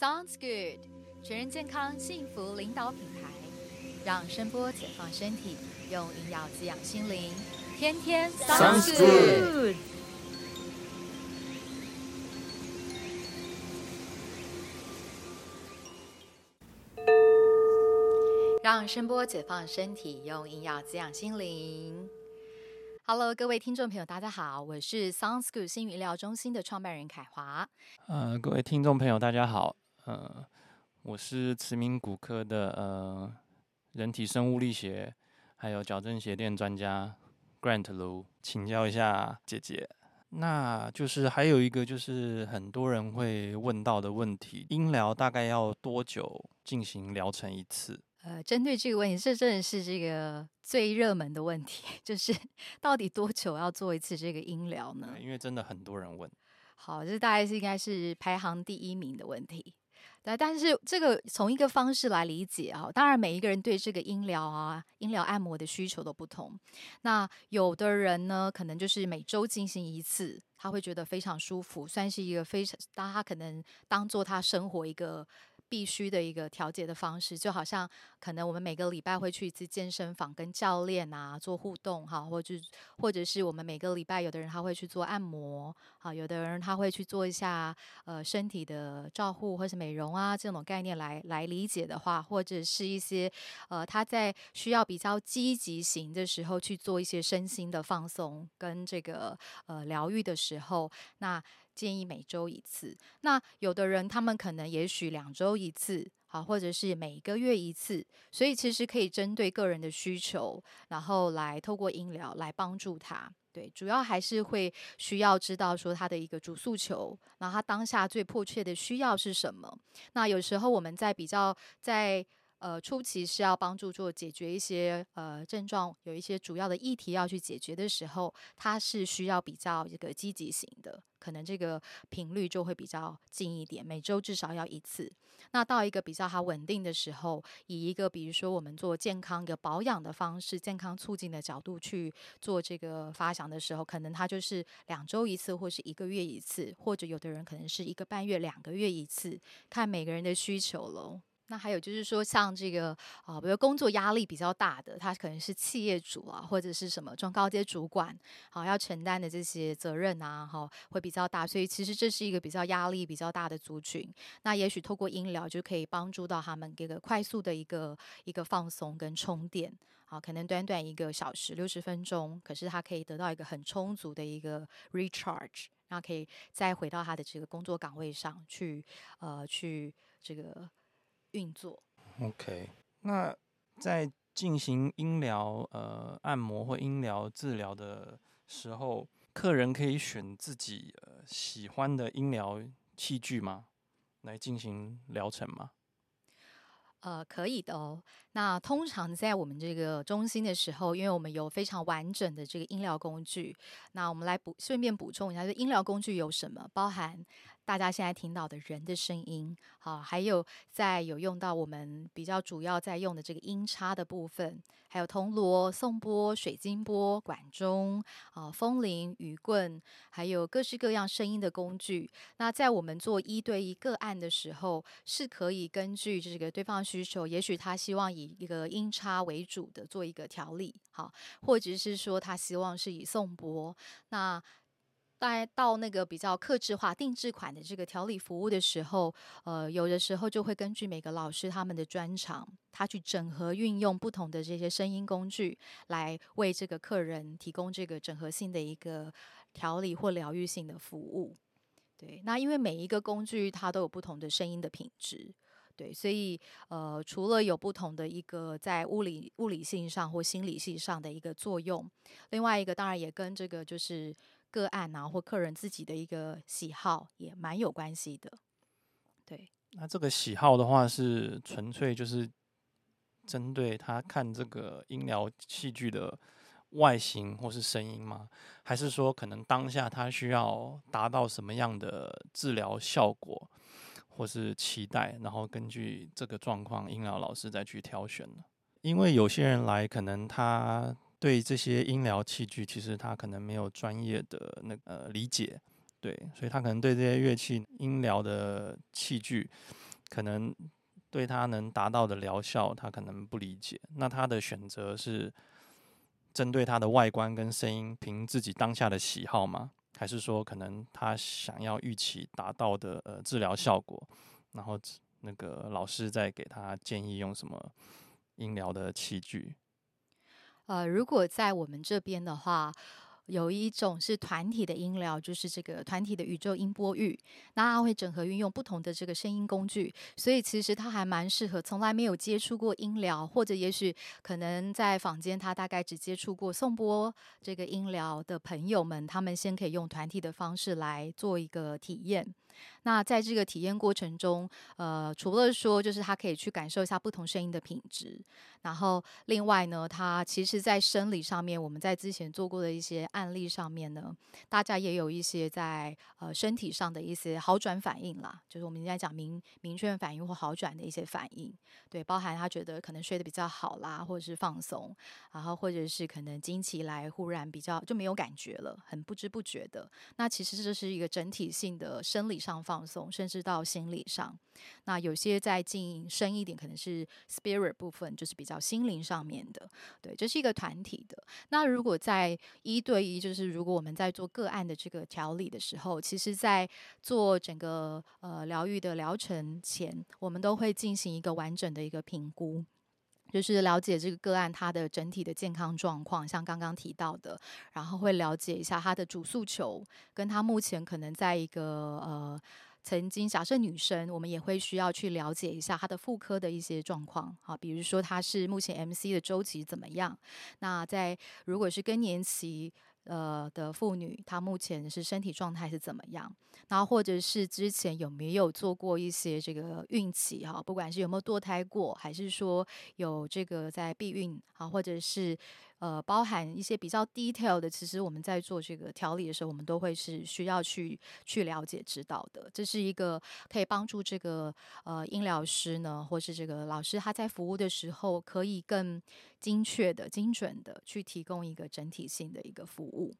Sounds good，全人健康幸福领导品牌，让声波解放身体，用营养滋养心灵，天天 Sounds good。让声波解放身体，用营养滋养心灵。Hello，各位听众朋友，大家好，我是 Sounds Good 新语疗中心的创办人凯华。呃，各位听众朋友，大家好，呃，我是慈铭骨科的呃人体生物力学还有矫正鞋垫专家 Grant 卢，请教一下姐姐。那就是还有一个就是很多人会问到的问题，音疗大概要多久进行疗程一次？呃，针对这个问题，这真的是这个最热门的问题，就是到底多久要做一次这个音疗呢？因为真的很多人问。好，这大概是应该是排行第一名的问题。对，但是这个从一个方式来理解啊，当然每一个人对这个音疗啊、音疗按摩的需求都不同。那有的人呢，可能就是每周进行一次，他会觉得非常舒服，算是一个非常，当他可能当做他生活一个。必须的一个调节的方式，就好像可能我们每个礼拜会去一次健身房跟教练啊做互动哈，或者或者是我们每个礼拜有的人他会去做按摩啊，有的人他会去做一下呃身体的照护或是美容啊这种概念来来理解的话，或者是一些呃他在需要比较积极型的时候去做一些身心的放松跟这个呃疗愈的时候，那。建议每周一次。那有的人他们可能也许两周一次，好，或者是每个月一次。所以其实可以针对个人的需求，然后来透过音疗来帮助他。对，主要还是会需要知道说他的一个主诉求，那他当下最迫切的需要是什么。那有时候我们在比较在。呃，初期是要帮助做解决一些呃症状，有一些主要的议题要去解决的时候，它是需要比较这个积极型的，可能这个频率就会比较近一点，每周至少要一次。那到一个比较好稳定的时候，以一个比如说我们做健康的保养的方式，健康促进的角度去做这个发想的时候，可能它就是两周一次，或是一个月一次，或者有的人可能是一个半月、两个月一次，看每个人的需求喽。那还有就是说，像这个啊，比如工作压力比较大的，他可能是企业主啊，或者是什么中高阶主管，好要承担的这些责任啊，哈，会比较大。所以其实这是一个比较压力比较大的族群。那也许透过音疗就可以帮助到他们这个快速的一个一个放松跟充电。好，可能短短一个小时六十分钟，可是他可以得到一个很充足的一个 recharge，然后可以再回到他的这个工作岗位上去，呃，去这个。运作，OK。那在进行音疗、呃按摩或音疗治疗的时候，客人可以选自己呃喜欢的音疗器具吗？来进行疗程吗？呃，可以的哦。那通常在我们这个中心的时候，因为我们有非常完整的这个音疗工具，那我们来补顺便补充一下，就音疗工具有什么？包含。大家现在听到的人的声音，好，还有在有用到我们比较主要在用的这个音叉的部分，还有铜锣、颂钵、水晶钵、管钟啊、风铃、雨棍，还有各式各样声音的工具。那在我们做一对一个案的时候，是可以根据这个对方需求，也许他希望以一个音叉为主的做一个调理，好，或者是说他希望是以颂钵，那。在到那个比较克制化、定制款的这个调理服务的时候，呃，有的时候就会根据每个老师他们的专长，他去整合运用不同的这些声音工具，来为这个客人提供这个整合性的一个调理或疗愈性的服务。对，那因为每一个工具它都有不同的声音的品质，对，所以呃，除了有不同的一个在物理物理性上或心理性上的一个作用，另外一个当然也跟这个就是。个案啊，或客人自己的一个喜好也蛮有关系的。对，那这个喜好的话，是纯粹就是针对他看这个音疗器具的外形或是声音吗？还是说可能当下他需要达到什么样的治疗效果，或是期待，然后根据这个状况，音疗老师再去挑选呢？因为有些人来，可能他。对这些音疗器具，其实他可能没有专业的那呃理解，对，所以他可能对这些乐器音疗的器具可能对他能达到的疗效，他可能不理解。那他的选择是针对他的外观跟声音，凭自己当下的喜好吗？还是说可能他想要预期达到的呃治疗效果，然后那个老师再给他建议用什么音疗的器具？呃，如果在我们这边的话。有一种是团体的音疗，就是这个团体的宇宙音波域，那它会整合运用不同的这个声音工具，所以其实它还蛮适合从来没有接触过音疗，或者也许可能在坊间他大概只接触过颂钵这个音疗的朋友们，他们先可以用团体的方式来做一个体验。那在这个体验过程中，呃，除了说就是他可以去感受一下不同声音的品质，然后另外呢，他其实在生理上面，我们在之前做过的一些案例上面呢，大家也有一些在呃身体上的一些好转反应啦，就是我们应该讲明明确反应或好转的一些反应，对，包含他觉得可能睡得比较好啦，或者是放松，然后或者是可能经期来忽然比较就没有感觉了，很不知不觉的，那其实这是一个整体性的生理上。放松，甚至到心理上。那有些再进深一点，可能是 spirit 部分，就是比较心灵上面的。对，这是一个团体的。那如果在一对一，就是如果我们在做个案的这个调理的时候，其实，在做整个呃疗愈的疗程前，我们都会进行一个完整的一个评估。就是了解这个个案他的整体的健康状况，像刚刚提到的，然后会了解一下他的主诉求，跟他目前可能在一个呃曾经假设女生，我们也会需要去了解一下她的妇科的一些状况，好，比如说她是目前 MC 的周期怎么样？那在如果是更年期。呃的妇女，她目前是身体状态是怎么样？然后或者是之前有没有做过一些这个孕期哈，不管是有没有堕胎过，还是说有这个在避孕啊，或者是。呃，包含一些比较 detail 的，其实我们在做这个调理的时候，我们都会是需要去去了解、知道的。这是一个可以帮助这个呃音疗师呢，或是这个老师他在服务的时候，可以更精确的、精准的去提供一个整体性的一个服务。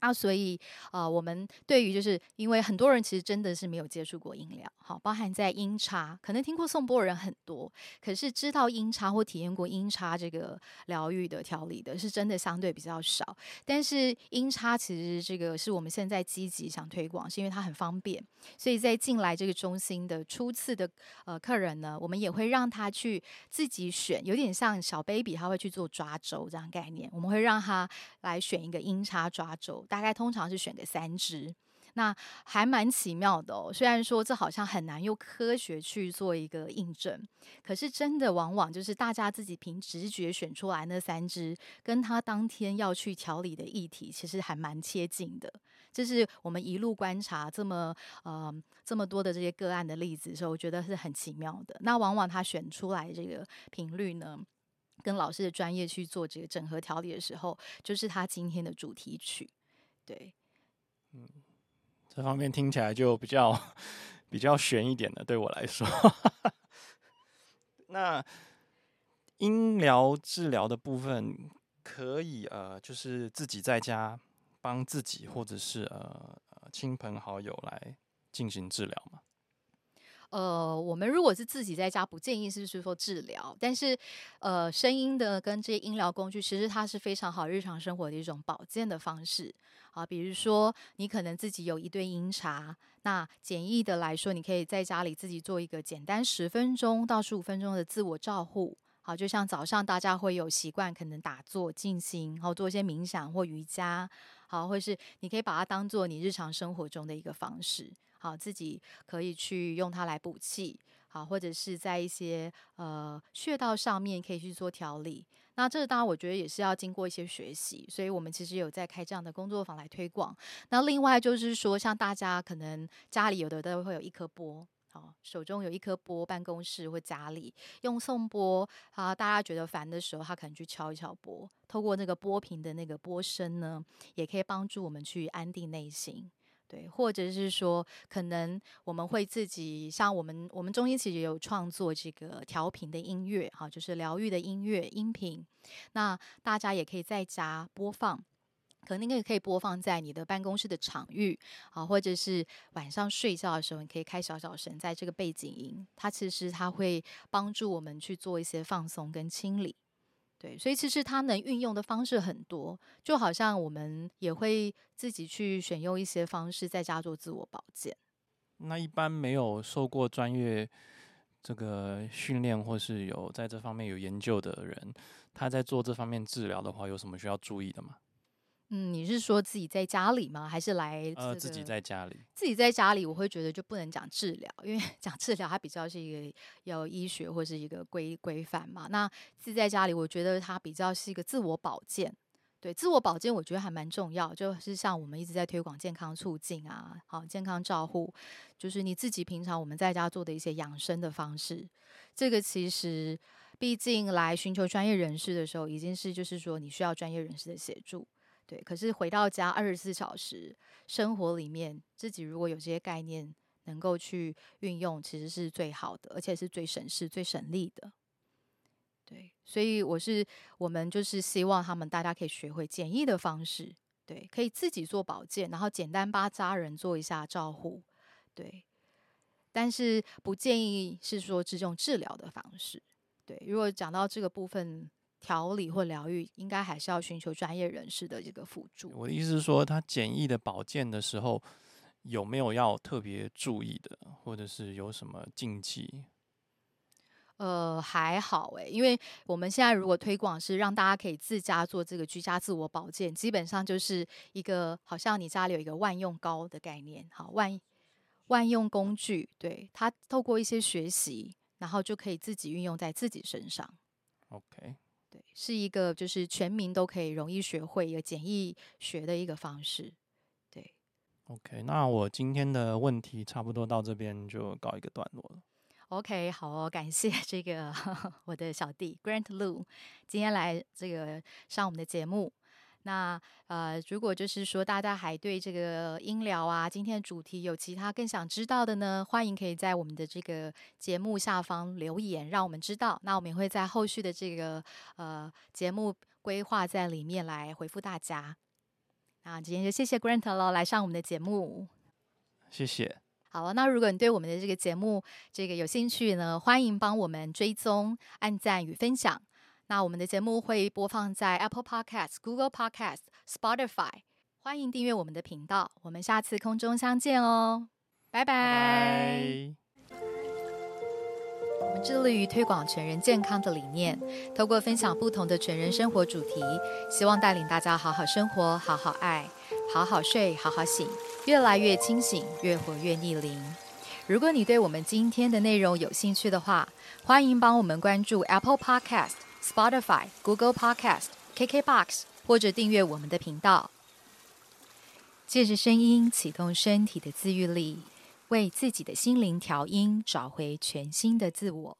那所以，呃，我们对于就是因为很多人其实真的是没有接触过音疗，好，包含在音叉，可能听过颂钵人很多，可是知道音叉或体验过音叉这个疗愈的调理的，是真的相对比较少。但是音叉其实这个是我们现在积极想推广，是因为它很方便，所以在进来这个中心的初次的呃客人呢，我们也会让他去自己选，有点像小 baby 他会去做抓周这样概念，我们会让他来选一个音叉抓周。大概通常是选个三支，那还蛮奇妙的哦。虽然说这好像很难用科学去做一个印证，可是真的往往就是大家自己凭直觉选出来那三支，跟他当天要去调理的议题，其实还蛮接近的。这是我们一路观察这么呃这么多的这些个案的例子的时候，我觉得是很奇妙的。那往往他选出来这个频率呢？跟老师的专业去做这个整合调理的时候，就是他今天的主题曲。对，嗯，这方面听起来就比较 比较悬一点的，对我来说。那音疗治疗的部分，可以呃，就是自己在家帮自己，或者是呃亲朋好友来进行治疗吗？呃，我们如果是自己在家，不建议是是说治疗，但是呃，声音的跟这些音疗工具，其实它是非常好日常生活的一种保健的方式啊。比如说，你可能自己有一对音茶，那简易的来说，你可以在家里自己做一个简单十分钟到十五分钟的自我照护。好，就像早上大家会有习惯，可能打坐静心，然后做一些冥想或瑜伽，好，或是你可以把它当做你日常生活中的一个方式。好，自己可以去用它来补气，好，或者是在一些呃穴道上面可以去做调理。那这个当然我觉得也是要经过一些学习，所以我们其实有在开这样的工作坊来推广。那另外就是说，像大家可能家里有的都会有一颗钵，好，手中有一颗波，办公室或家里用送钵啊，大家觉得烦的时候，他可能去敲一敲波，透过那个波频的那个波声呢，也可以帮助我们去安定内心。对，或者是说，可能我们会自己像我们，我们中心其实也有创作这个调频的音乐，哈，就是疗愈的音乐音频。那大家也可以在家播放，可能也可以播放在你的办公室的场域啊，或者是晚上睡觉的时候，你可以开小小声，在这个背景音，它其实它会帮助我们去做一些放松跟清理。对，所以其实它能运用的方式很多，就好像我们也会自己去选用一些方式在家做自我保健。那一般没有受过专业这个训练，或是有在这方面有研究的人，他在做这方面治疗的话，有什么需要注意的吗？嗯，你是说自己在家里吗？还是来？呃，自己在家里。自己在家里，我会觉得就不能讲治疗，因为 讲治疗它比较是一个有医学或是一个规规范嘛。那自己在家里，我觉得它比较是一个自我保健。对，自我保健我觉得还蛮重要，就是像我们一直在推广健康促进啊，好健康照护，就是你自己平常我们在家做的一些养生的方式。这个其实，毕竟来寻求专业人士的时候，已经是就是说你需要专业人士的协助。对，可是回到家二十四小时生活里面，自己如果有这些概念能够去运用，其实是最好的，而且是最省事、最省力的。对，所以我是我们就是希望他们大家可以学会简易的方式，对，可以自己做保健，然后简单帮家人做一下照护，对。但是不建议是说这种治疗的方式，对。如果讲到这个部分。调理或疗愈，应该还是要寻求专业人士的这个辅助。我的意思是说，他简易的保健的时候，有没有要特别注意的，或者是有什么禁忌？呃，还好诶，因为我们现在如果推广是让大家可以自家做这个居家自我保健，基本上就是一个好像你家里有一个万用膏的概念，好万万用工具，对它透过一些学习，然后就可以自己运用在自己身上。OK。对，是一个就是全民都可以容易学会一个简易学的一个方式。对，OK，那我今天的问题差不多到这边就告一个段落了。OK，好哦，感谢 这个 我的小弟 Grant Lu 今天来这个上我们的节目。那呃，如果就是说大家还对这个音疗啊，今天的主题有其他更想知道的呢，欢迎可以在我们的这个节目下方留言，让我们知道。那我们也会在后续的这个呃节目规划在里面来回复大家。那今天就谢谢 Grant 喽，来上我们的节目。谢谢。好了，那如果你对我们的这个节目这个有兴趣呢，欢迎帮我们追踪、按赞与分享。那我们的节目会播放在 Apple Podcast、Google Podcast、Spotify，欢迎订阅我们的频道。我们下次空中相见哦，拜拜。我们致力于推广全人健康的理念，透过分享不同的全人生活主题，希望带领大家好好生活、好好爱、好好睡、好好醒，越来越清醒，越活越逆龄。如果你对我们今天的内容有兴趣的话，欢迎帮我们关注 Apple Podcast。Spotify、Google Podcast、KKBox，或者订阅我们的频道，借着声音启动身体的自愈力，为自己的心灵调音，找回全新的自我。